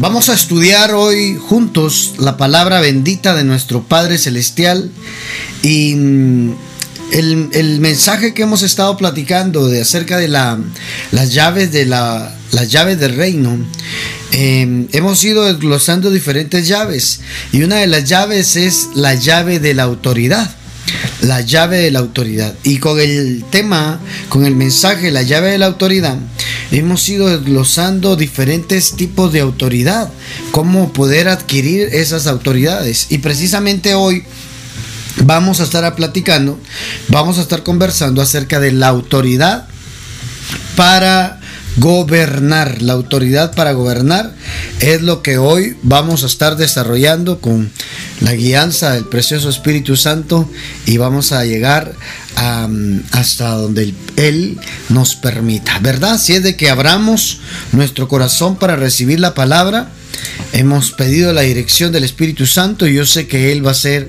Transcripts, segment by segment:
Vamos a estudiar hoy juntos la palabra bendita de nuestro Padre Celestial y mm, el, mensaje que hemos estado platicando de acerca de la, las llaves de la, las llaves del reino. Em, hemos ido desglosando diferentes llaves y una de las llaves es la llave de la autoridad la llave de la autoridad. Y con el tema, con el mensaje, la llave de la autoridad, hemos ido desglosando diferentes tipos de autoridad, cómo poder adquirir esas autoridades. Y precisamente hoy vamos a estar platicando, vamos a estar conversando acerca de la autoridad para gobernar. La autoridad para gobernar es lo que hoy vamos a estar desarrollando con la guianza del precioso Espíritu Santo y vamos a llegar hasta donde Él nos permita, ¿verdad? Si es de que abramos nuestro corazón para recibir la palabra, hemos pedido la dirección del Espíritu Santo y yo sé que Él va a hacer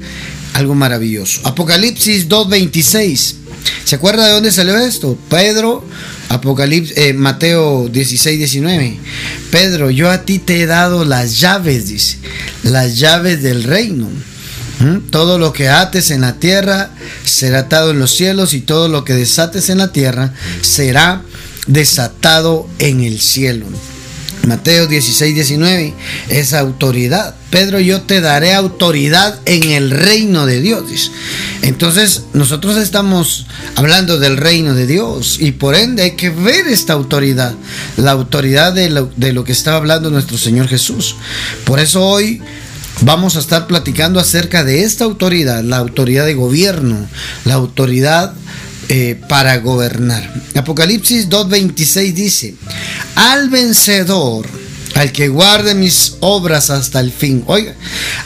algo maravilloso. Apocalipsis 2.26. ¿Se acuerda de dónde salió esto? Pedro, Apocalipsis, eh, Mateo 16, 19. Pedro, yo a ti te he dado las llaves, dice, las llaves del reino. ¿Mm? Todo lo que ates en la tierra será atado en los cielos y todo lo que desates en la tierra será desatado en el cielo. Mateo 16, 19, es autoridad. Pedro, yo te daré autoridad en el reino de Dios. Entonces, nosotros estamos hablando del reino de Dios y por ende hay que ver esta autoridad, la autoridad de lo, de lo que estaba hablando nuestro Señor Jesús. Por eso hoy vamos a estar platicando acerca de esta autoridad, la autoridad de gobierno, la autoridad eh, para gobernar. Apocalipsis 2.26 dice, al vencedor, al que guarde mis obras hasta el fin, oiga,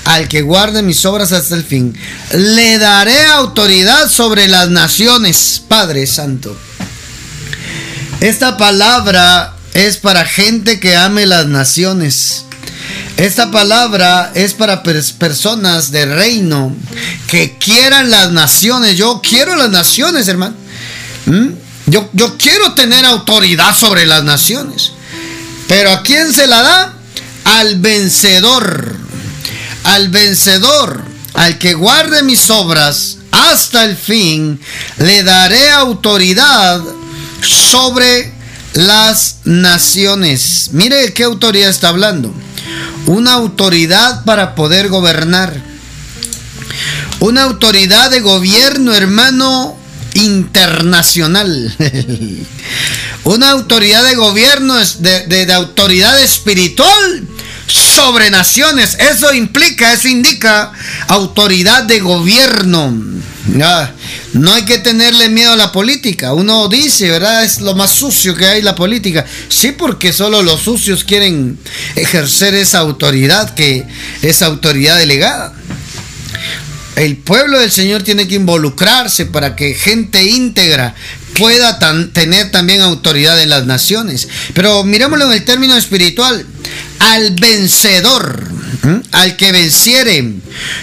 al que guarde mis obras hasta el fin, le daré autoridad sobre las naciones, Padre Santo. Esta palabra es para gente que ame las naciones. Esta palabra es para personas de reino que quieran las naciones. Yo quiero las naciones, hermano. ¿Mm? Yo, yo quiero tener autoridad sobre las naciones. Pero ¿a quién se la da? Al vencedor. Al vencedor. Al que guarde mis obras hasta el fin, le daré autoridad sobre las naciones. Mire qué autoridad está hablando una autoridad para poder gobernar. Una autoridad de gobierno, hermano, internacional. una autoridad de gobierno, de, de, autoridad espiritual sobre naciones. Eso implica, eso indica autoridad de gobierno. No hay que tenerle miedo a la política. Uno dice, ¿verdad? Es lo más sucio que hay la política. Sí, porque solo los sucios quieren ejercer esa autoridad que esa autoridad delegada. El pueblo del Señor tiene que involucrarse para que gente íntegra pueda tener también autoridad en las naciones. Pero mirémoslo en el término espiritual. Al vencedor, al que venciere,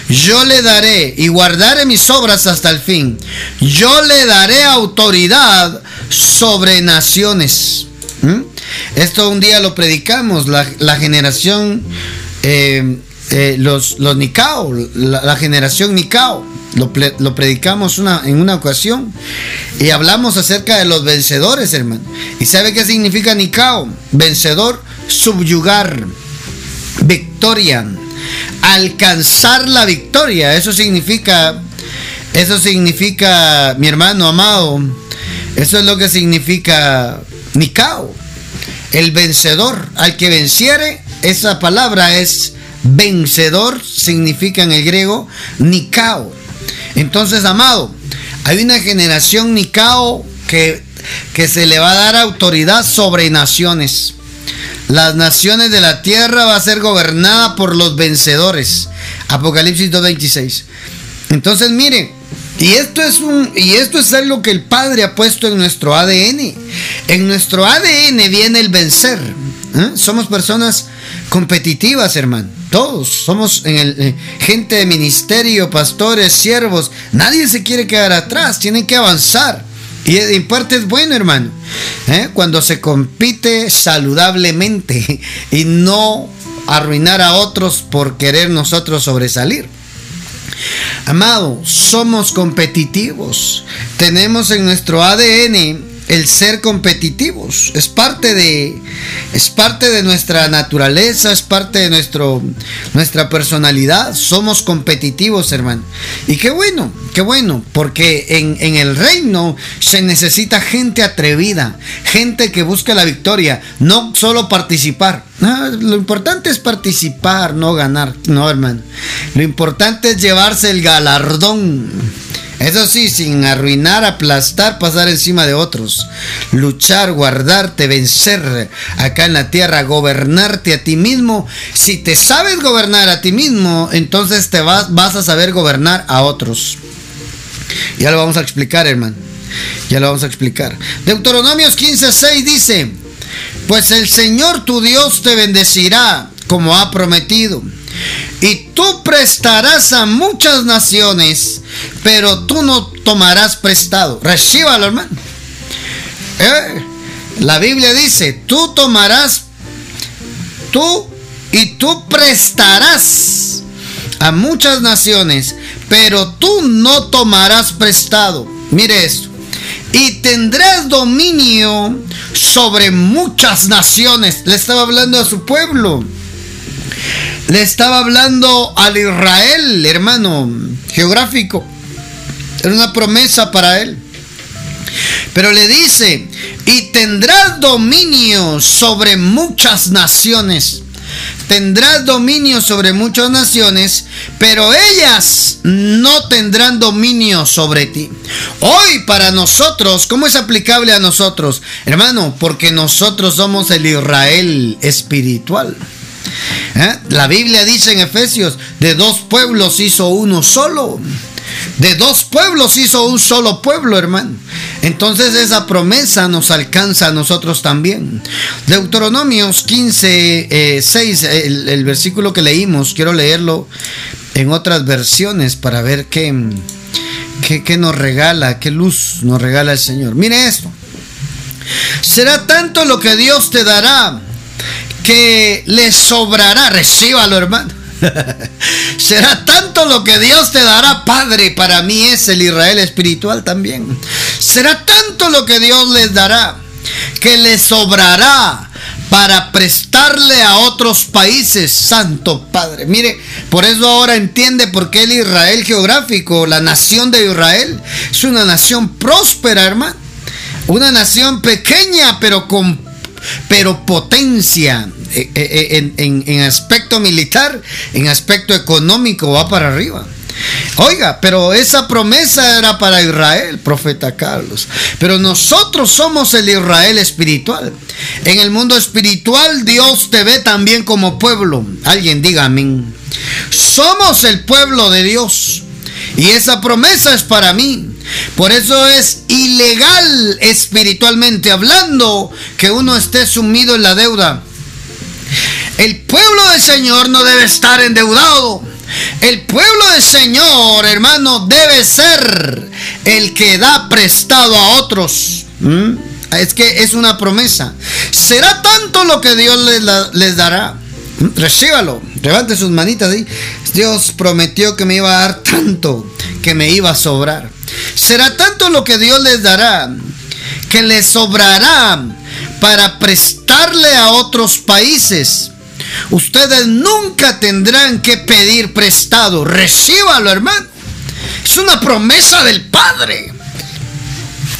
yo le daré y guardaré mis obras hasta el fin. Yo le daré autoridad sobre naciones. Esto un día lo predicamos, la, generación, eh, eh, los, los Nicao, la, generación Nicao. Lo, lo predicamos una, en una ocasión y hablamos acerca de los vencedores, hermano. ¿Y sabe qué significa Nicao? Vencedor, subyugar, victoria, alcanzar la victoria. Eso significa, eso significa, mi hermano amado, eso es lo que significa Nicao, el vencedor, al que venciere, esa palabra es vencedor, significa en el griego Nicao. Entonces, amado, hay una generación Nicao que, que se le va a dar autoridad sobre naciones. Las naciones de la tierra va a ser gobernada por los vencedores. Apocalipsis 2.26. Entonces, mire, y esto es un y esto es algo que el Padre ha puesto en nuestro ADN. En nuestro ADN viene el vencer. ¿Eh? Somos personas competitivas, hermano. Todos somos en el, eh, gente de ministerio, pastores, siervos. Nadie se quiere quedar atrás, tienen que avanzar. Y en parte es bueno, hermano. ¿eh? Cuando se compite saludablemente y no arruinar a otros por querer nosotros sobresalir. Amado, somos competitivos. Tenemos en nuestro ADN el ser competitivos. Es parte de, es parte de nuestra naturaleza, es parte de nuestro, nuestra personalidad. Somos competitivos, hermano. Y qué bueno, qué bueno, porque en, en el reino se necesita gente atrevida, gente que busca la victoria, no solo participar. lo importante es participar, no ganar, no, hermano. Lo importante es llevarse el galardón. Eso sí, sin arruinar, aplastar, pasar encima de otros. Luchar, guardarte, vencer acá en la tierra, gobernarte a ti mismo. Si te sabes gobernar a ti mismo, entonces te vas, vas a saber gobernar a otros. Ya lo vamos a explicar, hermano. Ya lo vamos a explicar. Deuteronomios 15:6 dice: Pues el Señor tu Dios te bendecirá como ha prometido y tú prestarás a muchas naciones, pero tú no tomarás prestado. Recíbalo, hermano. Eh, la Biblia dice, tú tomarás, tú y tú prestarás a muchas naciones, pero tú no tomarás prestado. Mire esto. Y tendrás dominio sobre muchas naciones. Le estaba hablando a su pueblo. Le estaba hablando al Israel, hermano, geográfico. Era una promesa para él. Pero le dice, y tendrás dominio sobre muchas naciones. Tendrás dominio sobre muchas naciones, pero ellas no tendrán dominio sobre ti. Hoy para nosotros, ¿cómo es aplicable a nosotros? Hermano, porque nosotros somos el Israel espiritual. ¿Eh? La Biblia dice en Efesios, de dos pueblos hizo uno solo. De dos pueblos hizo un solo pueblo, hermano. Entonces esa promesa nos alcanza a nosotros también. Deuteronomios 15, 6, eh, el, versículo que leímos, quiero leerlo en otras versiones para ver qué, qué, qué nos regala, qué luz nos regala el Señor. Mire esto. Será tanto lo que Dios te dará que le sobrará, recíbalo hermano. Será tanto lo que Dios te dará, Padre, para mí es el Israel espiritual también. Será tanto lo que Dios les dará, que le sobrará para prestarle a otros países, Santo Padre. Mire, por eso ahora entiende por qué el Israel geográfico, la nación de Israel, es una nación próspera, hermano. Una nación pequeña, pero con pero potencia eh, eh, en, en, aspecto militar, en aspecto económico, va para arriba. Oiga, pero esa promesa era para Israel, profeta Carlos. Pero nosotros somos el Israel espiritual. En el mundo espiritual Dios te ve también como pueblo. Alguien diga amén. Somos el pueblo de Dios. Y esa promesa es para mí. Por eso es ilegal espiritualmente hablando que uno esté sumido en la deuda. El pueblo del Señor no debe estar endeudado. El pueblo del Señor, hermano, debe ser el que da prestado a otros. ¿Mm? Es que es una promesa. Será tanto lo que Dios les, les dará. Recíbalo. Levante sus manitas. Dios prometió que me iba a dar tanto, que me iba a sobrar. Será tanto lo que Dios les dará, que les sobrará para prestarle a otros países. Ustedes nunca tendrán que pedir prestado. Recíbalo, hermano. Es una promesa del Padre.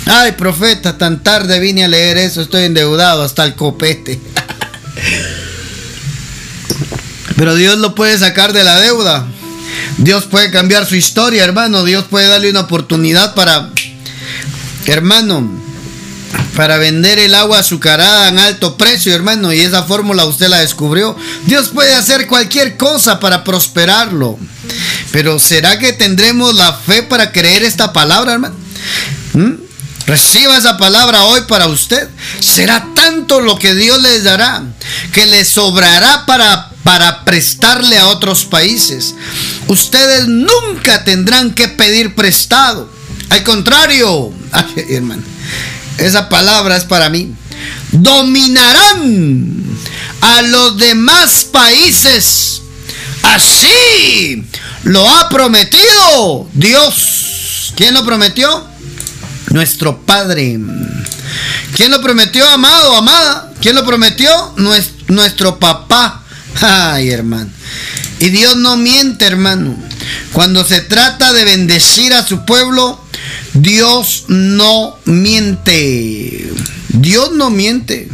Ay, profeta, tan tarde vine a leer eso, estoy endeudado hasta el copete. Pero Dios lo puede sacar de la deuda. Dios puede cambiar su historia, hermano. Dios puede darle una oportunidad para, hermano, para vender el agua azucarada en alto precio, hermano. Y esa fórmula usted la descubrió. Dios puede hacer cualquier cosa para prosperarlo. Pero ¿será que tendremos la fe para creer esta palabra, hermano? ¿Mm? Reciba esa palabra hoy para usted. Será tanto lo que Dios les dará que le sobrará para para prestarle a otros países. Ustedes nunca tendrán que pedir prestado. Al contrario, hermano, esa palabra es para mí. Dominarán a los demás países. Así lo ha prometido Dios. ¿Quién lo prometió? Nuestro Padre. ¿Quién lo prometió, amado, amada? ¿Quién lo prometió? Nuestro papá. Ay, hermano. Y Dios no miente, hermano. Cuando se trata de bendecir a su pueblo, Dios no miente. Dios no miente.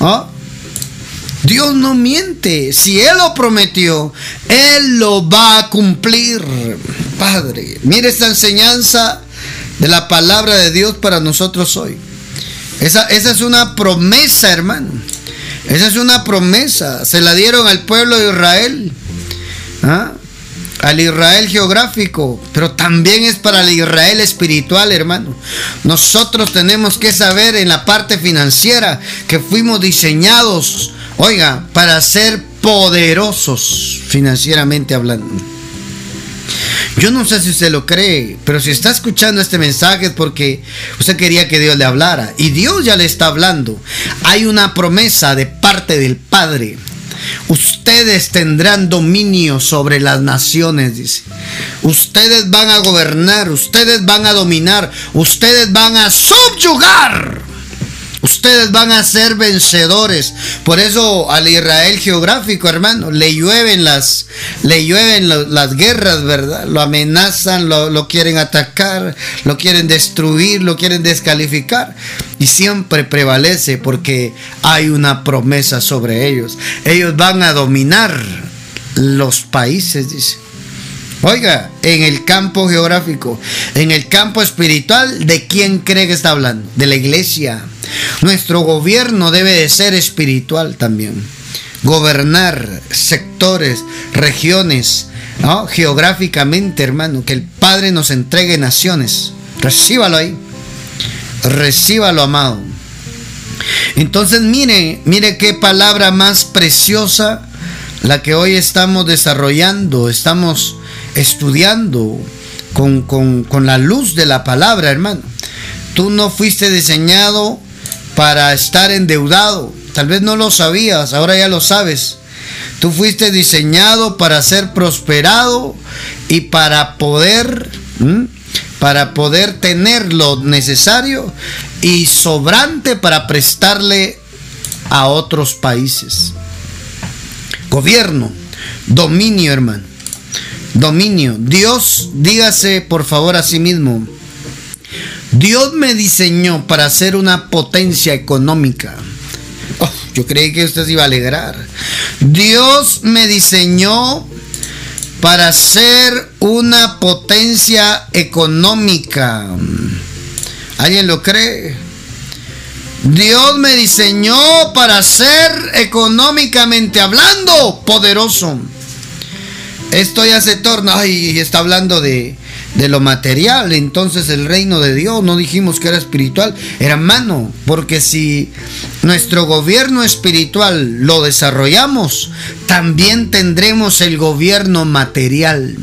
¿Ah? Dios no miente. Si Él lo prometió, Él lo va a cumplir. Padre, mire esta enseñanza de la palabra de Dios para nosotros hoy. Esa, esa es una promesa, hermano. Esa es una promesa. Se la dieron al pueblo de Israel. ¿Ah? Al Israel geográfico, pero también es para el Israel espiritual, hermano. Nosotros tenemos que saber en la parte financiera que fuimos diseñados, oiga, para ser poderosos financieramente hablando. Yo no sé si usted lo cree, pero si está escuchando este mensaje es porque usted quería que Dios le hablara. Y Dios ya le está hablando. Hay una promesa de parte del Padre. Ustedes tendrán dominio sobre las naciones, dice. Ustedes van a gobernar, ustedes van a dominar, ustedes van a subyugar Ustedes van a ser vencedores. Por eso al Israel geográfico, hermano, le llueven las, le llueven las guerras, ¿verdad? Lo amenazan, lo, lo quieren atacar, lo quieren destruir, lo quieren descalificar. Y siempre prevalece porque hay una promesa sobre ellos. Ellos van a dominar los países, dice. Oiga, en el campo geográfico, en el campo espiritual, ¿de quién cree que está hablando? De la iglesia. Nuestro gobierno debe de ser espiritual también. Gobernar sectores, regiones, geográficamente, hermano, que el Padre nos entregue naciones. Recíbalo ahí. Recíbalo, amado. Entonces, mire, mire qué palabra más preciosa la que hoy estamos desarrollando, estamos estudiando con, con, la luz de la palabra, hermano. Tú no fuiste diseñado para estar endeudado. Tal vez no lo sabías, ahora ya lo sabes. Tú fuiste diseñado para ser prosperado y para poder, para poder tener lo necesario y sobrante para prestarle a otros países. Gobierno, dominio, hermano dominio. Dios, dígase por favor a sí mismo, Dios me diseñó para ser una potencia económica. Oh, yo creí que usted se iba a alegrar. Dios me diseñó para ser una potencia económica. ¿Alguien lo cree? Dios me diseñó para ser económicamente hablando poderoso. Esto ya se torna, y está hablando de, de lo material, entonces el reino de Dios, no dijimos que era espiritual, era mano, porque si nuestro gobierno espiritual lo desarrollamos, también tendremos el gobierno material.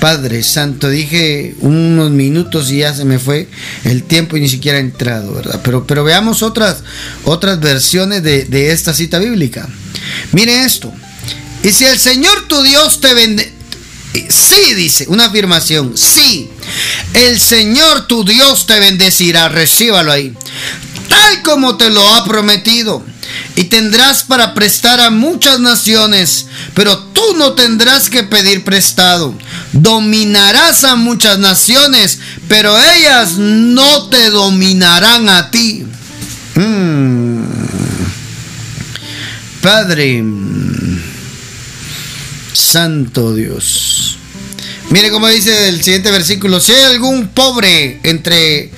Padre Santo, dije unos minutos y ya se me fue el tiempo y ni siquiera ha entrado, ¿verdad? Pero, pero veamos otras, otras versiones de, de esta cita bíblica. Mire esto. Y si el Señor tu Dios te vende... Sí, dice, una afirmación. Sí, el Señor tu Dios te bendecirá. Recíbalo ahí. Tal como te lo ha prometido. Y tendrás para prestar a muchas naciones, pero tú no tendrás que pedir prestado. Dominarás a muchas naciones, pero ellas no te dominarán a ti. Hmm. Padre, Santo Dios. Mire cómo dice el siguiente versículo, si hay algún pobre entre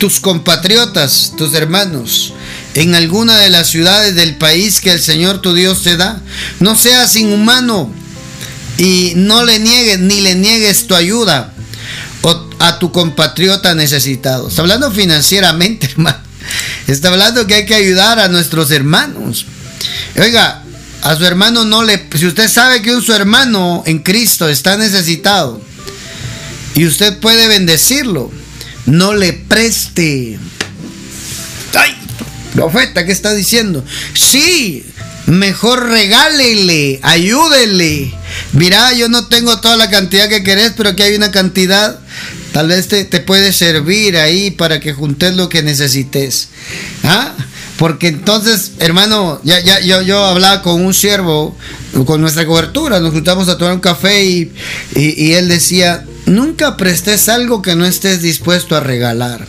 tus compatriotas, tus hermanos, en alguna de las ciudades del país que el Señor tu Dios te da, no seas inhumano y no le niegues ni le niegues tu ayuda a tu compatriota necesitado. Está hablando financieramente, hermano. Está hablando que hay que ayudar a nuestros hermanos. Oiga, a su hermano no le... Si usted sabe que un su hermano en Cristo está necesitado y usted puede bendecirlo, no le preste. Profeta, ¿qué está diciendo? Sí, mejor regálele, ayúdele. Mira, yo no tengo toda la cantidad que querés, pero aquí hay una cantidad. Tal vez te, te puede servir ahí para que juntes lo que necesites. ¿Ah? Porque entonces, hermano, ya, ya, yo, yo hablaba con un siervo, con nuestra cobertura, nos juntamos a tomar un café y, y, él decía, nunca prestes algo que no estés dispuesto a regalar.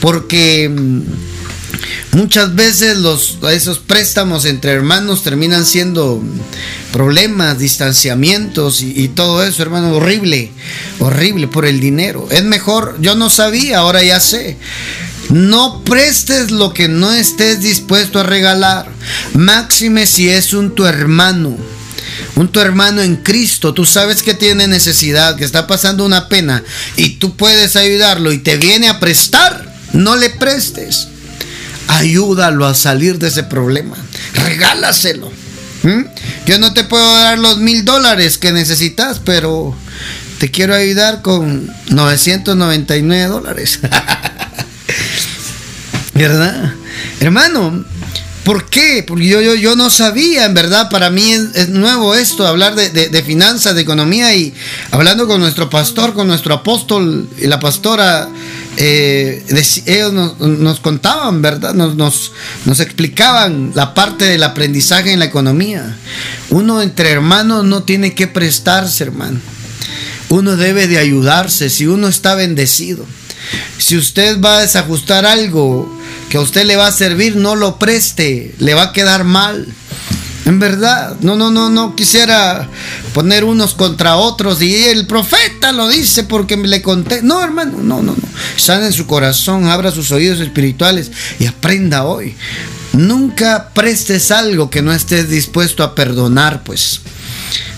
Porque mm, muchas veces los, esos préstamos entre hermanos terminan siendo problemas, distanciamientos y, y, todo eso, hermano, horrible, horrible por el dinero. Es mejor, yo no sabía, ahora ya sé. No prestes lo que no estés dispuesto a regalar. Máxime si es un tu hermano. Un tu hermano en Cristo, tú sabes que tiene necesidad, que está pasando una pena y tú puedes ayudarlo y te viene a prestar, no le prestes. Ayúdalo a salir de ese problema. Regálaselo. ¿Mm? Yo no te puedo dar los mil dólares que necesitas, pero te quiero ayudar con 999 dólares. ¿Verdad? Hermano, ¿por qué? Porque yo, yo, yo no sabía, en verdad, para mí es, nuevo esto, hablar de, finanzas, de economía y hablando con nuestro pastor, con nuestro apóstol y la pastora, eh, ellos nos, contaban, ¿verdad? Nos, nos, nos explicaban la parte del aprendizaje en la economía. Uno entre hermanos no tiene que prestarse, hermano. Uno debe de ayudarse si uno está bendecido. Si usted va a desajustar algo que a usted le va a servir, no lo preste, le va a quedar mal. En verdad, no, no, no, no quisiera poner unos contra otros y el profeta lo dice porque le conté. No, hermano, no, no, no. Sane en su corazón, abra sus oídos espirituales y aprenda hoy. Nunca prestes algo que no estés dispuesto a perdonar, pues.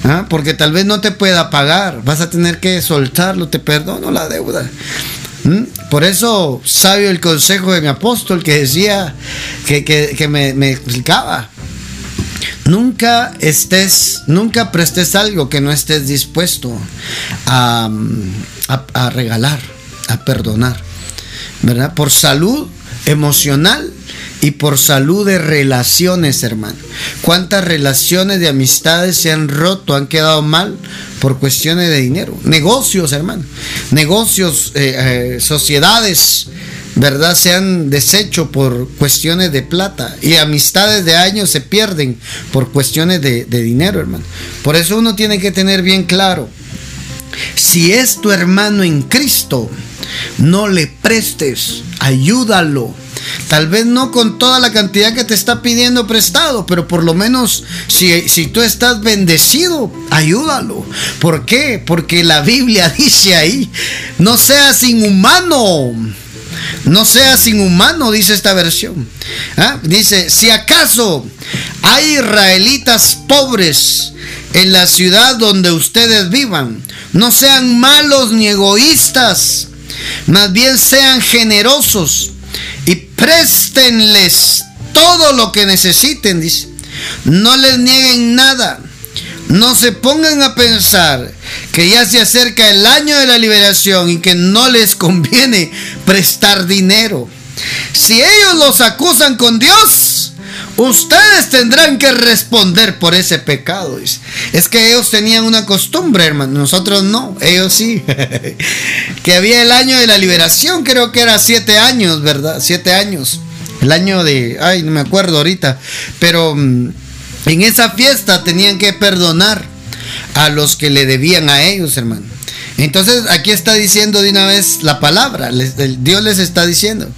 ¿Ah? Porque tal vez no te pueda pagar, vas a tener que soltarlo, te perdono la deuda. ¿Mm? Por eso, sabio el consejo de mi apóstol que decía, que, me, explicaba. Nunca estés, nunca prestes algo que no estés dispuesto a, a regalar, a perdonar, ¿verdad? Por salud emocional y por salud de relaciones, hermano. ¿Cuántas relaciones de amistades se han roto, han quedado mal por cuestiones de dinero? Negocios, hermano. Negocios, eh, eh, sociedades, ¿verdad? Se han deshecho por cuestiones de plata y amistades de años se pierden por cuestiones de, de dinero, hermano. Por eso uno tiene que tener bien claro, si es tu hermano en Cristo, no le prestes, ayúdalo Tal vez no con toda la cantidad que te está pidiendo prestado, pero por lo menos si, si tú estás bendecido, ayúdalo. ¿Por qué? Porque la Biblia dice ahí, no seas inhumano. No seas inhumano, dice esta versión. ¿Ah? Dice, si acaso hay israelitas pobres en la ciudad donde ustedes vivan, no sean malos ni egoístas, más bien sean generosos y préstenles todo lo que necesiten, dice. No les nieguen nada. No se pongan a pensar que ya se acerca el año de la liberación y que no les conviene prestar dinero. Si ellos los acusan con Dios, ustedes tendrán que responder por ese pecado. Es que ellos tenían una costumbre, hermano, nosotros no, ellos sí. que había el año de la liberación, creo que era siete años, ¿verdad? Siete años. El año de, ay, no me acuerdo ahorita, pero mm, en esa fiesta tenían que perdonar a los que le debían a ellos, hermano. Entonces aquí está diciendo de una vez la palabra, Dios les está diciendo,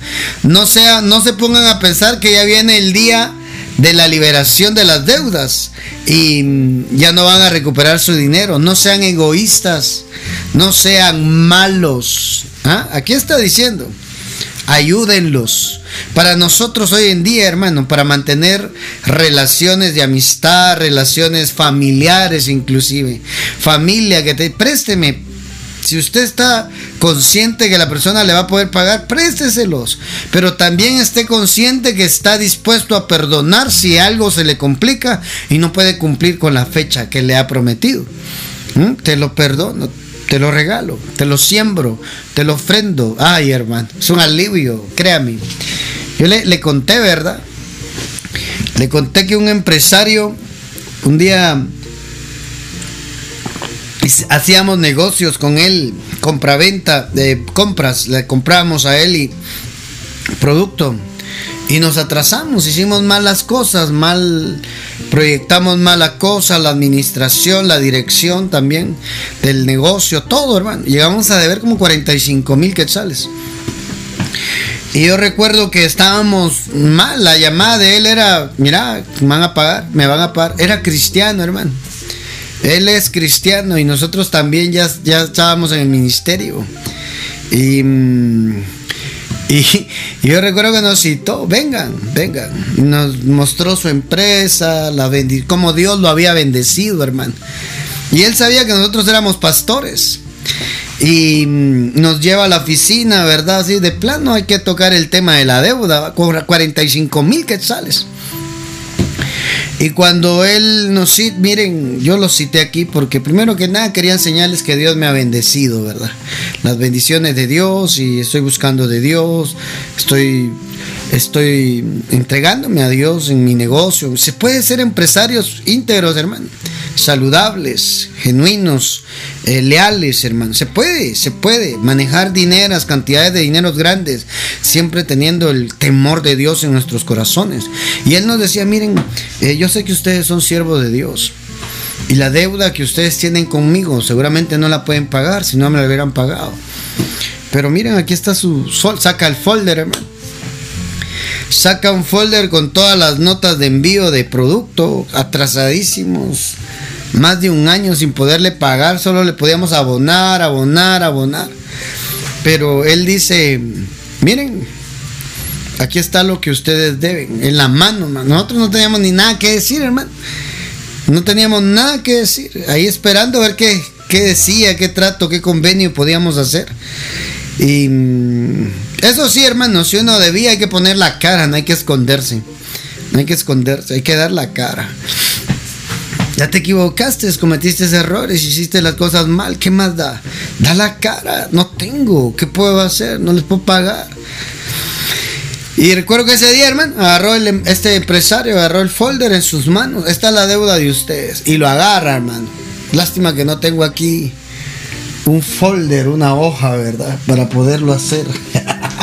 no sea, no se pongan a pensar que ya viene el día de la liberación de las deudas y ya no van a recuperar su dinero. No sean egoístas, no sean malos. ¿Ah? Aquí está diciendo, ayúdenlos. Para nosotros hoy en día, hermano, para mantener relaciones de amistad, relaciones familiares inclusive, familia que te présteme si usted está consciente que la persona le va a poder pagar, présteselos. Pero también esté consciente que está dispuesto a perdonar si algo se le complica y no puede cumplir con la fecha que le ha prometido. ¿Mm? Te lo perdono, te lo regalo, te lo siembro, te lo ofrendo. Ay, hermano, es un alivio, créame. Yo le, le conté, ¿verdad? Le conté que un empresario un día hacíamos negocios con él, compra-venta de compras, le compramos a él y producto y nos atrasamos, hicimos malas cosas, mal proyectamos mala cosa, la administración, la dirección también del negocio, todo, hermano. Llegamos a deber como 45 mil quetzales. Y yo recuerdo que estábamos mal, la llamada de él era, mira, me van a pagar, me van a pagar. Era cristiano, hermano. Él es cristiano y nosotros también ya, ya estábamos en el ministerio. Y, mm, y, yo recuerdo que nos citó, vengan, vengan. Nos mostró su empresa, la cómo Dios lo había bendecido, hermano. Y él sabía que nosotros éramos pastores. Y mm, nos lleva a la oficina, ¿verdad? Así de plano hay que tocar el tema de la deuda, 45 mil quetzales. Y cuando él nos cita, miren, yo lo cité aquí porque primero que nada quería enseñarles que Dios me ha bendecido, ¿verdad? Las bendiciones de Dios y estoy buscando de Dios, estoy, estoy entregándome a Dios en mi negocio. Se puede ser empresarios íntegros, hermano saludables, genuinos, eh, leales, hermano. Se puede, se puede manejar dineras, cantidades de dineros grandes, siempre teniendo el temor de Dios en nuestros corazones. Y él nos decía, miren, eh, yo sé que ustedes son siervos de Dios. Y la deuda que ustedes tienen conmigo seguramente no la pueden pagar si no me la hubieran pagado. Pero miren, aquí está su sol, saca el folder, hermano. Saca un folder con todas las notas de envío de producto atrasadísimos más de un año sin poderle pagar, solo le podíamos abonar, abonar, abonar. Pero él dice, miren, aquí está lo que ustedes deben, en la mano, nosotros no teníamos ni nada que decir, hermano. No teníamos nada que decir, ahí esperando a ver qué, qué decía, qué trato, qué convenio podíamos hacer. Y mm, eso sí, hermano, si uno debía hay que poner la cara, no hay que esconderse. No hay que esconderse, hay que dar la cara. Ya te equivocaste, cometiste errores, hiciste las cosas mal. ¿Qué más da? Da la cara. No tengo. ¿Qué puedo hacer? No les puedo pagar. Y recuerdo que ese día, hermano, agarró em, este empresario, agarró el folder en sus manos. Esta es la deuda de ustedes. Y lo agarra, hermano. Lástima que no tengo aquí un folder, una hoja, ¿verdad? Para poderlo hacer.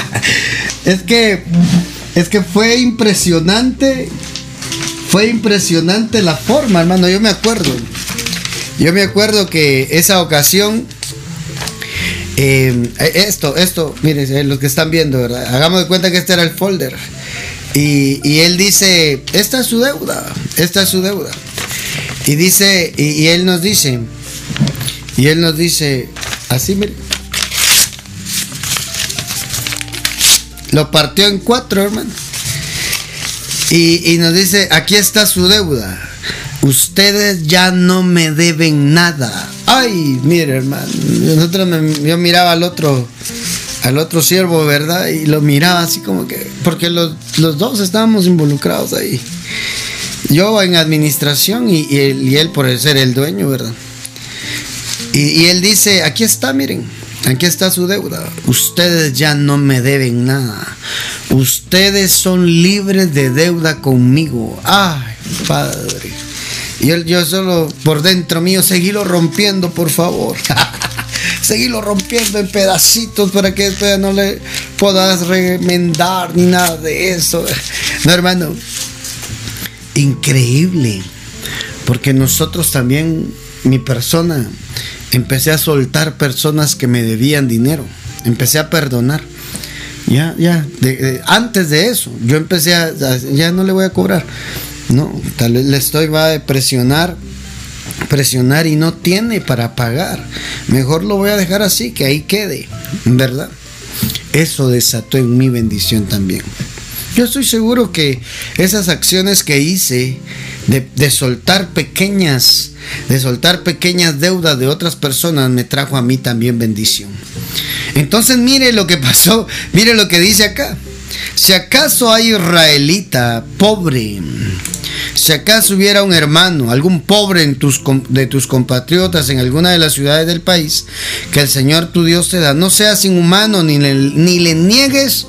es que, es que fue impresionante fue impresionante la forma, hermano. Yo me acuerdo. Yo me acuerdo que esa ocasión. Eh, esto, esto, miren, eh, los que están viendo, ¿verdad? Hagamos de cuenta que este era el folder. Y, él dice: Esta es su deuda. Esta es su deuda. Y dice, y, y él nos dice, y él nos dice, así, miren. Lo partió en cuatro, hermano. Y, nos dice, aquí está su deuda. Ustedes ya no me deben nada. Ay, mire hermano, yo miraba al otro, al otro siervo, ¿verdad? Y lo miraba así como que, porque los, dos estábamos involucrados ahí. Yo en administración y, él, por ser el dueño, ¿verdad? Y él dice, aquí está, miren Aquí está su deuda. Ustedes ya no me deben nada. Ustedes son libres de deuda conmigo. Ay, Padre. Y yo, yo solo por dentro mío, seguilo rompiendo, por favor. seguilo rompiendo en pedacitos para que después no le puedas remendar ni nada de eso. No, hermano. Increíble. Porque nosotros también, mi persona, empecé a soltar personas que me debían dinero. Empecé a perdonar. Ya, ya, antes de eso, yo empecé a, ya no le voy a cobrar. No, tal vez le estoy, va a presionar, presionar y no tiene para pagar. Mejor lo voy a dejar así, que ahí quede, ¿verdad? Eso desató en mi bendición también. Yo estoy seguro que esas acciones que hice de, soltar pequeñas de soltar pequeñas deudas de otras personas, me trajo a mí también bendición. Entonces mire lo que pasó, mire lo que dice acá. Si acaso hay israelita pobre, si acaso hubiera un hermano, algún pobre de tus compatriotas en alguna de las ciudades del país, que el Señor tu Dios te da, no seas inhumano ni ni le niegues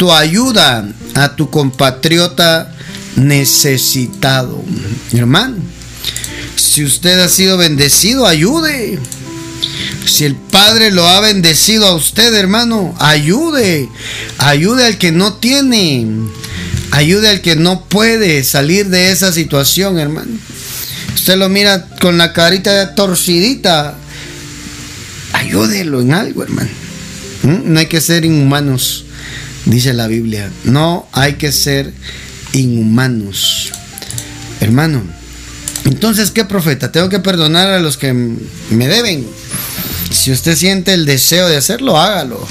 tu ayuda a tu compatriota necesitado. Hermano, si usted ha sido bendecido, ayude. Si el Padre lo ha bendecido a usted, hermano, ayude. Ayude al que no tiene. Ayude al que no puede salir de esa situación, hermano. Usted lo mira con la carita torcidita. Ayúdelo en algo, hermano. ¿Mm? No hay que ser inhumanos, dice la Biblia. No hay que ser inhumanos. Hermano, entonces, ¿qué profeta? Tengo que perdonar a los que me deben. Si usted siente el deseo de hacerlo, hágalo.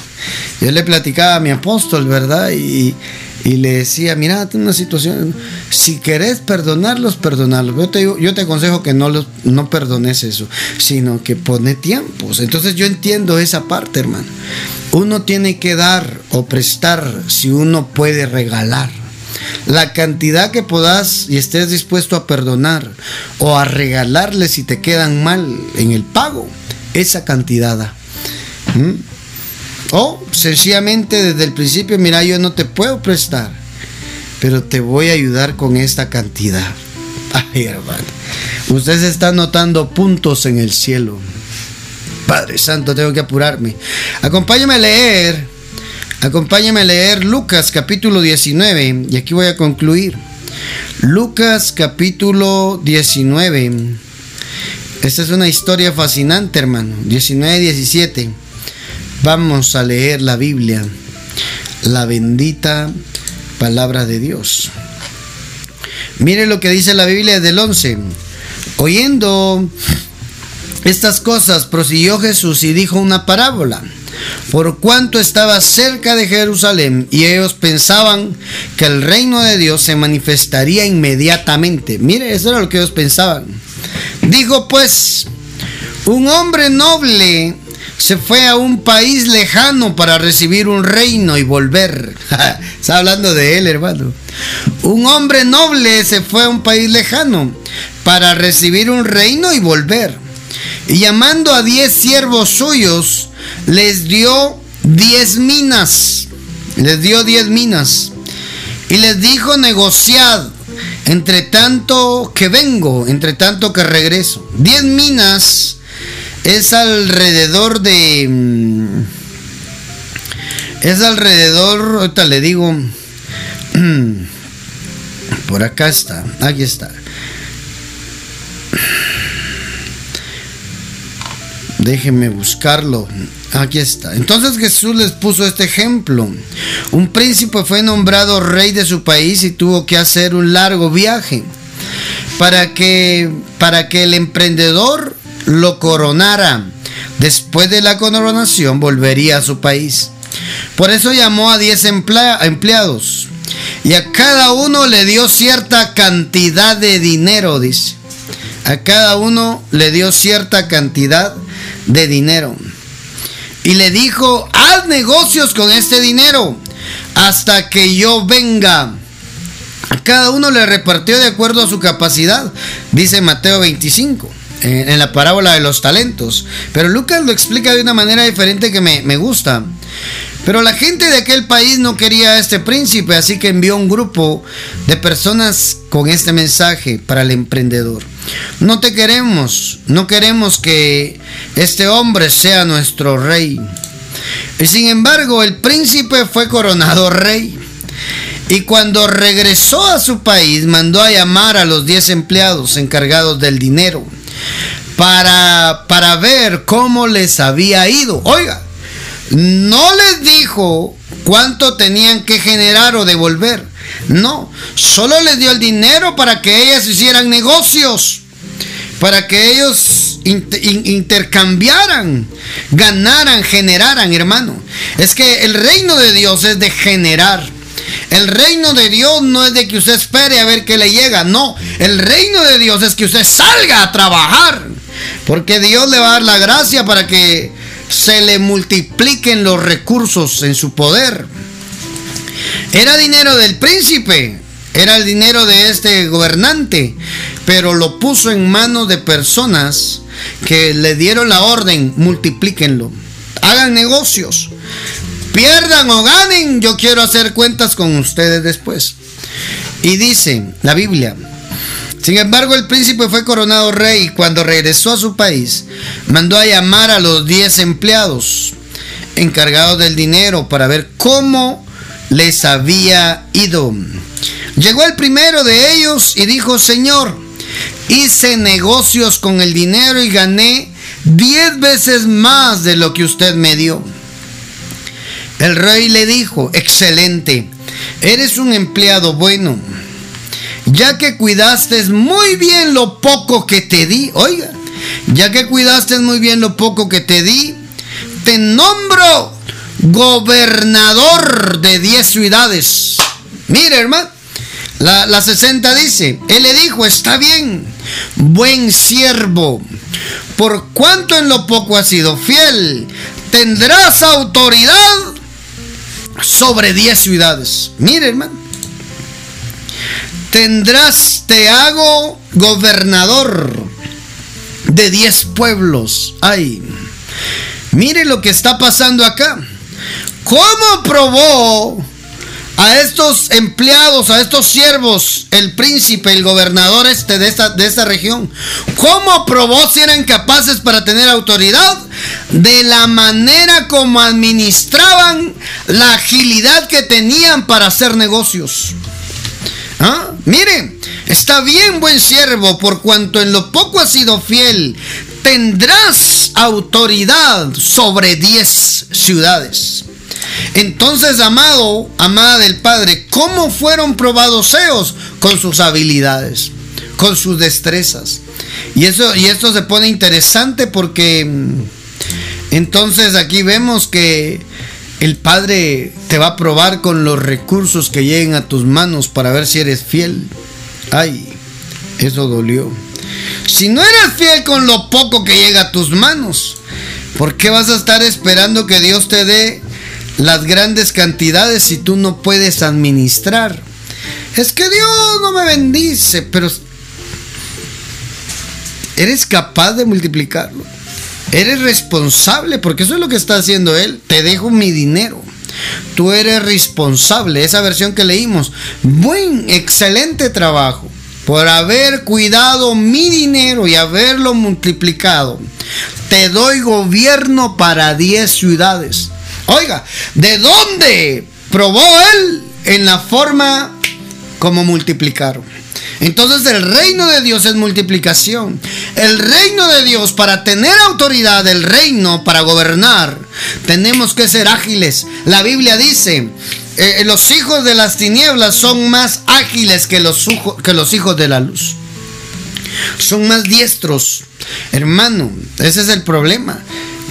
Yo le platicaba a mi apóstol, ¿verdad? Y, le decía, mira, una situación, si querés perdonarlos, perdonarlos. Yo te, yo te aconsejo que no, los, no perdones eso, sino que pone tiempos. Entonces yo entiendo esa parte, hermano. Uno tiene que dar o prestar si uno puede regalar. La cantidad que puedas y estés dispuesto a perdonar o a regalarle si te quedan mal en el pago, esa cantidad. ¿Mm? O sencillamente desde el principio, mira, yo no te puedo prestar, pero te voy a ayudar con esta cantidad. Ay, hermano, usted se está notando puntos en el cielo. Padre Santo, tengo que apurarme. Acompáñame a leer Acompáñame a leer Lucas capítulo 19 y aquí voy a concluir. Lucas capítulo 19. Esta es una historia fascinante, hermano. 19, 17. Vamos a leer la Biblia, la bendita palabra de Dios. Mire lo que dice la Biblia del 11. Oyendo estas cosas, prosiguió Jesús y dijo una parábola por cuanto estaba cerca de Jerusalén y ellos pensaban que el reino de Dios se manifestaría inmediatamente. Mire, eso era lo que ellos pensaban. Dijo pues, un hombre noble se fue a un país lejano para recibir un reino y volver. Está hablando de él, hermano. Un hombre noble se fue a un país lejano para recibir un reino y volver. Y llamando a diez siervos suyos, les dio diez minas, les dio diez minas y les dijo negociad entre tanto que vengo, entre tanto que regreso. Diez minas es alrededor de... Mm, es alrededor, ahorita le digo, por acá está, aquí está. Déjenme buscarlo. Aquí está. Entonces Jesús les puso este ejemplo. Un príncipe fue nombrado rey de su país y tuvo que hacer un largo viaje para que, para que el emprendedor lo coronara. Después de la coronación volvería a su país. Por eso llamó a 10 empleados y a cada uno le dio cierta cantidad de dinero, dice. A cada uno le dio cierta cantidad de dinero y le dijo, haz negocios con este dinero hasta que yo venga. A cada uno le repartió de acuerdo a su capacidad, dice Mateo 25, en la parábola de los talentos. Pero Lucas lo explica de una manera diferente que me, me gusta. Pero la gente de aquel país no quería a este príncipe, así que envió un grupo de personas con este mensaje para el emprendedor. No te queremos, no queremos que este hombre sea nuestro rey. Y sin embargo, el príncipe fue coronado rey. Y cuando regresó a su país, mandó a llamar a los 10 empleados encargados del dinero para, para ver cómo les había ido. Oiga, no les dijo cuánto tenían que generar o devolver. No, solo les dio el dinero para que ellas hicieran negocios, para que ellos intercambiaran, ganaran, generaran, hermano. Es que el reino de Dios es de generar. El reino de Dios no es de que usted espere a ver qué le llega, no. El reino de Dios es que usted salga a trabajar. Porque Dios le va a dar la gracia para que se le multipliquen los recursos en su poder. Era dinero del príncipe, era el dinero de este gobernante, pero lo puso en manos de personas que le dieron la orden, multiplíquenlo, hagan negocios. Pierdan o ganen, yo quiero hacer cuentas con ustedes después. Y dice la Biblia, sin embargo, el príncipe fue coronado rey y cuando regresó a su país, mandó a llamar a los 10 empleados encargados del dinero para ver cómo les había ido. Llegó el primero de ellos y dijo, Señor, hice negocios con el dinero y gané 10 veces más de lo que usted me dio. El rey le dijo, excelente, eres un empleado bueno ya que cuidaste muy bien lo poco que te di, oiga, ya que cuidaste muy bien lo poco que te di, te nombro gobernador de 10 ciudades. Mire, hermano, la, la 60 dice, él le dijo, está bien, buen siervo, por cuanto en lo poco has sido fiel, tendrás autoridad sobre 10 ciudades. Mire, hermano tendrás, te hago gobernador de diez pueblos. Ay, mire lo que está pasando acá. ¿Cómo probó a estos empleados, a estos siervos, el príncipe, el gobernador este de esta, de esta región? ¿Cómo probó si eran capaces para tener autoridad? De la manera como administraban la agilidad que tenían para hacer negocios. ¿Ah? Mire, está bien, buen siervo, por cuanto en lo poco has sido fiel, tendrás autoridad sobre diez ciudades. Entonces, amado, amada del Padre, ¿cómo fueron probados ellos? Con sus habilidades, con sus destrezas. Y, eso, y esto se pone interesante porque mm, entonces aquí vemos que el Padre te va a probar con los recursos que lleguen a tus manos para ver si eres fiel. Ay, eso dolió. Si no eres fiel con lo poco que llega a tus manos, ¿por qué vas a estar esperando que Dios te dé las grandes cantidades si tú no puedes administrar? Es que Dios no me bendice, pero eres capaz de multiplicarlo. Eres responsable, porque eso es lo que está haciendo él. Te dejo mi dinero. Tú eres responsable. Esa versión que leímos. Buen, excelente trabajo. Por haber cuidado mi dinero y haberlo multiplicado. Te doy gobierno para 10 ciudades. Oiga, ¿de dónde probó él? En la forma como multiplicaron. Entonces el reino de Dios es multiplicación. El reino de Dios, para tener autoridad, el reino para gobernar, tenemos que ser ágiles. La Biblia dice, eh, los hijos de las tinieblas son más ágiles que los, que los hijos de la luz. Son más diestros. Hermano, ese es el problema.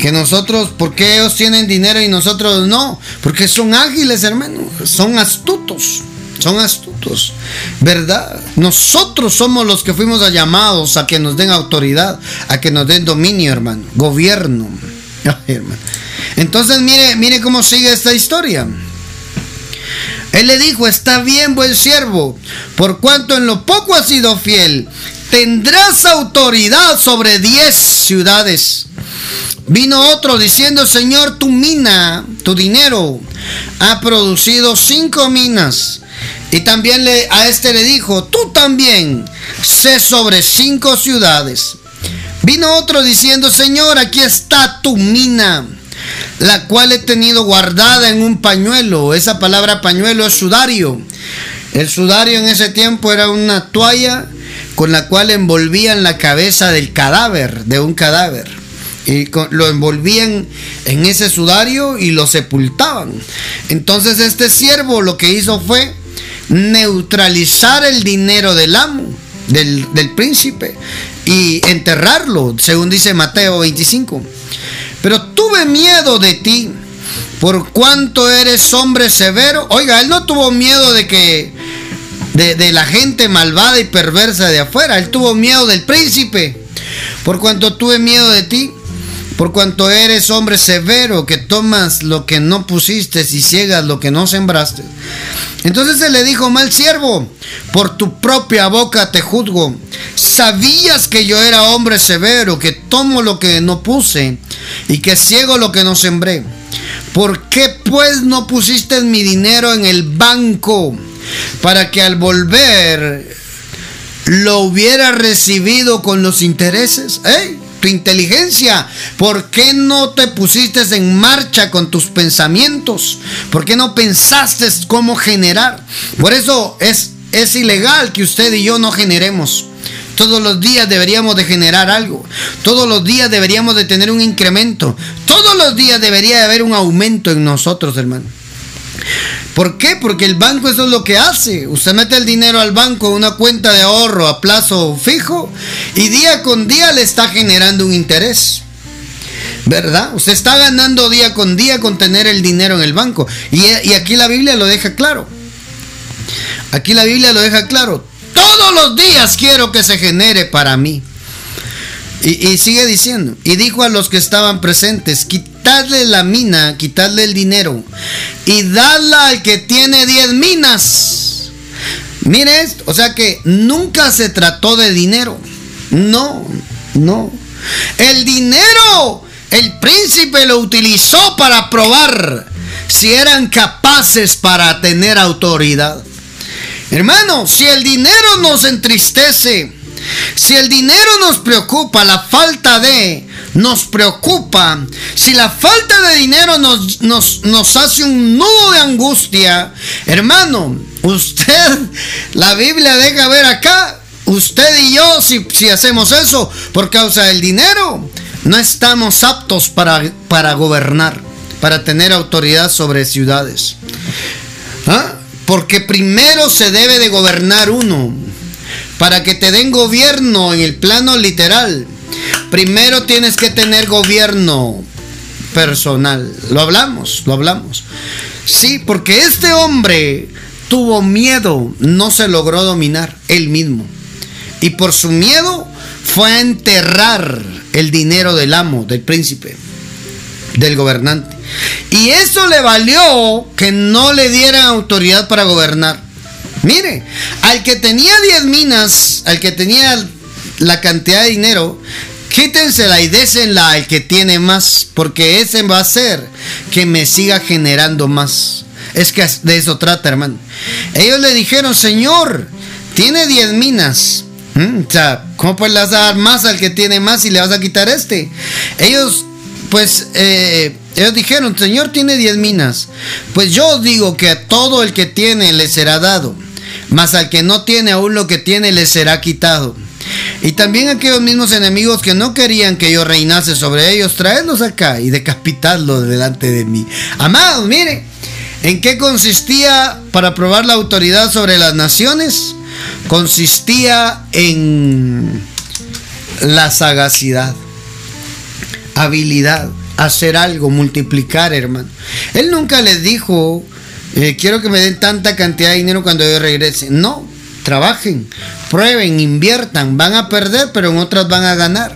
Que nosotros, ¿por qué ellos tienen dinero y nosotros no? Porque son ágiles, hermano. Son astutos son astutos, ¿verdad? Nosotros somos los que fuimos llamados a que nos den autoridad, a que nos den dominio, hermano, gobierno. Entonces, mire, mire cómo sigue esta historia. Él le dijo, está bien, buen siervo, por cuanto en lo poco has sido fiel, tendrás autoridad sobre diez ciudades. Vino otro diciendo, Señor, tu mina, tu dinero, ha producido cinco minas. Y también le, a este le dijo, tú también sé sobre cinco ciudades. Vino otro diciendo, Señor, aquí está tu mina, la cual he tenido guardada en un pañuelo. Esa palabra pañuelo es sudario. El sudario en ese tiempo era una toalla con la cual envolvían la cabeza del cadáver, de un cadáver. Y lo envolvían en ese sudario y lo sepultaban. Entonces este siervo lo que hizo fue neutralizar el dinero del amo, del, príncipe, y enterrarlo, según dice Mateo 25. Pero tuve miedo de ti, por cuanto eres hombre severo. Oiga, él no tuvo miedo de que de, de, la gente malvada y perversa de afuera. Él tuvo miedo del príncipe. Por cuanto tuve miedo de ti, por cuanto eres hombre severo, que tomas lo que no pusiste y ciegas lo que no sembraste. Entonces se le dijo, mal siervo, por tu propia boca te juzgo. Sabías que yo era hombre severo, que tomo lo que no puse y que ciego lo que no sembré. ¿Por qué pues no pusiste mi dinero en el banco para que al volver lo hubiera recibido con los intereses? ¿Eh? Tu inteligencia. ¿Por qué no te pusiste en marcha con tus pensamientos? ¿Por qué no pensaste cómo generar? Por eso es, es ilegal que usted y yo no generemos. Todos los días deberíamos de generar algo. Todos los días deberíamos de tener un incremento. Todos los días debería de haber un aumento en nosotros, hermano. ¿Por qué? Porque el banco eso es lo que hace. Usted mete el dinero al banco, una cuenta de ahorro a plazo fijo, y día con día le está generando un interés. ¿Verdad? Usted está ganando día con día con tener el dinero en el banco. Y, y aquí la Biblia lo deja claro. Aquí la Biblia lo deja claro. Todos los días quiero que se genere para mí. Y, sigue diciendo, y dijo a los que estaban presentes, quitadle la mina, quitadle el dinero, y dadla al que tiene 10 minas. Mire esto, o sea que nunca se trató de dinero. No, no. El dinero, el príncipe lo utilizó para probar si eran capaces para tener autoridad. Hermano, si el dinero nos entristece, si el dinero nos preocupa, la falta de nos preocupa, si la falta de dinero nos, hace un nudo de angustia, hermano, usted, la Biblia deja ver acá, usted y yo, si, hacemos eso por causa del dinero, no estamos aptos para, para gobernar, para tener autoridad sobre ciudades. ¿Ah? Porque primero se debe de gobernar uno. Para que te den gobierno en el plano literal, primero tienes que tener gobierno personal. Lo hablamos, lo hablamos. Sí, porque este hombre tuvo miedo, no se logró dominar él mismo. Y por su miedo fue a enterrar el dinero del amo, del príncipe, del gobernante. Y eso le valió que no le dieran autoridad para gobernar. Mire, al que tenía 10 minas, al que tenía la cantidad de dinero, quítensela y désenla al que tiene más, porque ese va a hacer que me siga generando más. Es que de eso trata, hermano. Ellos le dijeron, Señor, tiene 10 minas. Mm, o sea, ¿cómo puedes dar más al que tiene más y le vas a quitar este? Ellos, pues, eh, ellos dijeron, Señor tiene diez minas. Pues yo digo que a todo el que tiene le será dado, mas al que no tiene aún lo que tiene le será quitado. Y también aquellos mismos enemigos que no querían que yo reinase sobre ellos, traedlos acá y decapitadlos delante de mí. Amados, mire, ¿en qué consistía para probar la autoridad sobre las naciones? Consistía en la sagacidad, habilidad hacer algo, multiplicar, hermano. Él nunca les dijo, eh, quiero que me den tanta cantidad de dinero cuando yo regrese. No, trabajen, prueben, inviertan, van a perder, pero en otras van a ganar.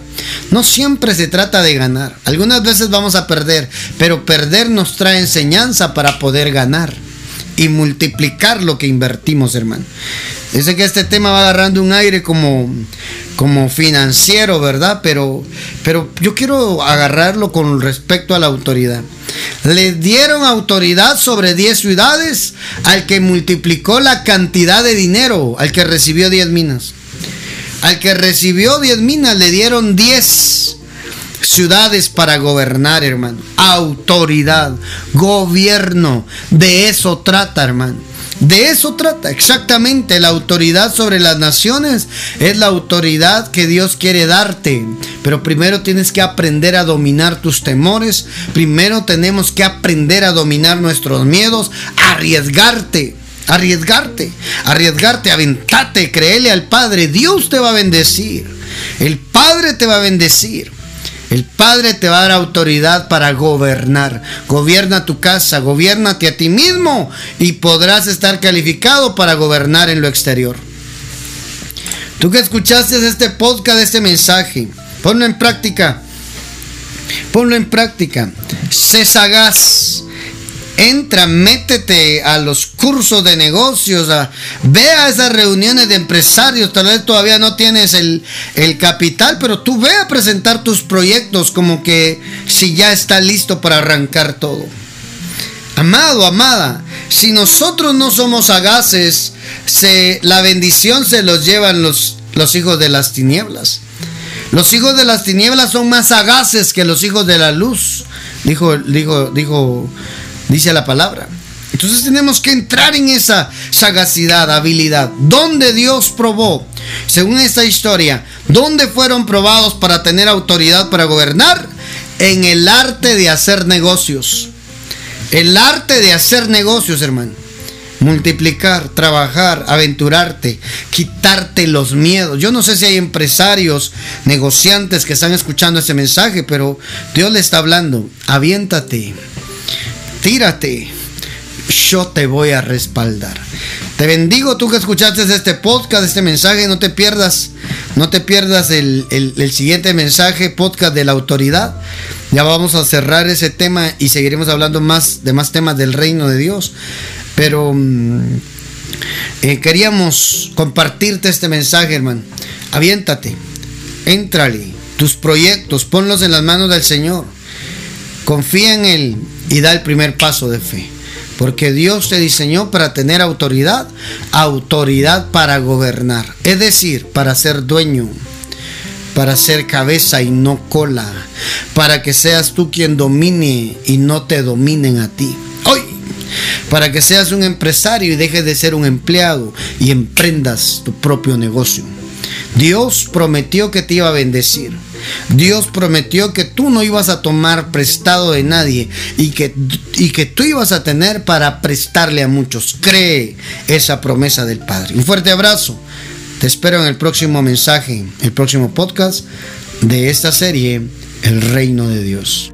No siempre se trata de ganar. Algunas veces vamos a perder, pero perder nos trae enseñanza para poder ganar y multiplicar lo que invertimos, hermano. Dice que este tema va agarrando un aire como, como financiero, ¿verdad? Pero, pero yo quiero agarrarlo con respecto a la autoridad. Le dieron autoridad sobre 10 ciudades al que multiplicó la cantidad de dinero, al que recibió 10 minas. Al que recibió 10 minas le dieron 10 ciudades para gobernar, hermano. Autoridad, gobierno. De eso trata, hermano. De eso trata exactamente. La autoridad sobre las naciones es la autoridad que Dios quiere darte. Pero primero tienes que aprender a dominar tus temores. Primero tenemos que aprender a dominar nuestros miedos. Arriesgarte. Arriesgarte. Arriesgarte. Aventate. Créele al Padre. Dios te va a bendecir. El Padre te va a bendecir. El Padre te va a dar autoridad para gobernar. Gobierna tu casa, gobiernate a ti mismo y podrás estar calificado para gobernar en lo exterior. Tú que escuchaste este podcast, este mensaje, ponlo en práctica. Ponlo en práctica. Sé sagaz entra, métete a los cursos de negocios, a, ve a esas reuniones de empresarios, tal vez todavía no tienes el, el, capital, pero tú ve a presentar tus proyectos como que si ya está listo para arrancar todo. Amado, amada, si nosotros no somos sagaces, se, la bendición se los llevan los, los hijos de las tinieblas. Los hijos de las tinieblas son más sagaces que los hijos de la luz, dijo, dijo, dijo, dice la palabra. Entonces tenemos que entrar en esa sagacidad, habilidad. ¿Dónde Dios probó? Según esta historia, ¿dónde fueron probados para tener autoridad para gobernar? En el arte de hacer negocios. El arte de hacer negocios, hermano. Multiplicar, trabajar, aventurarte, quitarte los miedos. Yo no sé si hay empresarios, negociantes que están escuchando este mensaje, pero Dios le está hablando. Aviéntate, tírate, yo te voy a respaldar. Te bendigo tú que escuchaste este podcast, este mensaje. No te pierdas, no te pierdas el, siguiente mensaje, podcast de la autoridad. Ya vamos a cerrar ese tema y seguiremos hablando más de más temas del reino de Dios. Pero mm, eh, queríamos compartirte este mensaje, hermano. Aviéntate, éntrale, tus proyectos, ponlos en las manos del Señor. Confía en Él y da el primer paso de fe. Porque Dios te diseñó para tener autoridad, autoridad para gobernar, es decir, para ser dueño, para ser cabeza y no cola, para que seas tú quien domine y no te dominen a ti. Hoy, para que seas un empresario y dejes de ser un empleado y emprendas tu propio negocio. Dios prometió que te iba a bendecir. Dios prometió que tú no ibas a tomar prestado de nadie y que, y que tú ibas a tener para prestarle a muchos. Cree esa promesa del Padre. Un fuerte abrazo. Te espero en el próximo mensaje, el próximo podcast de esta serie, El Reino de Dios.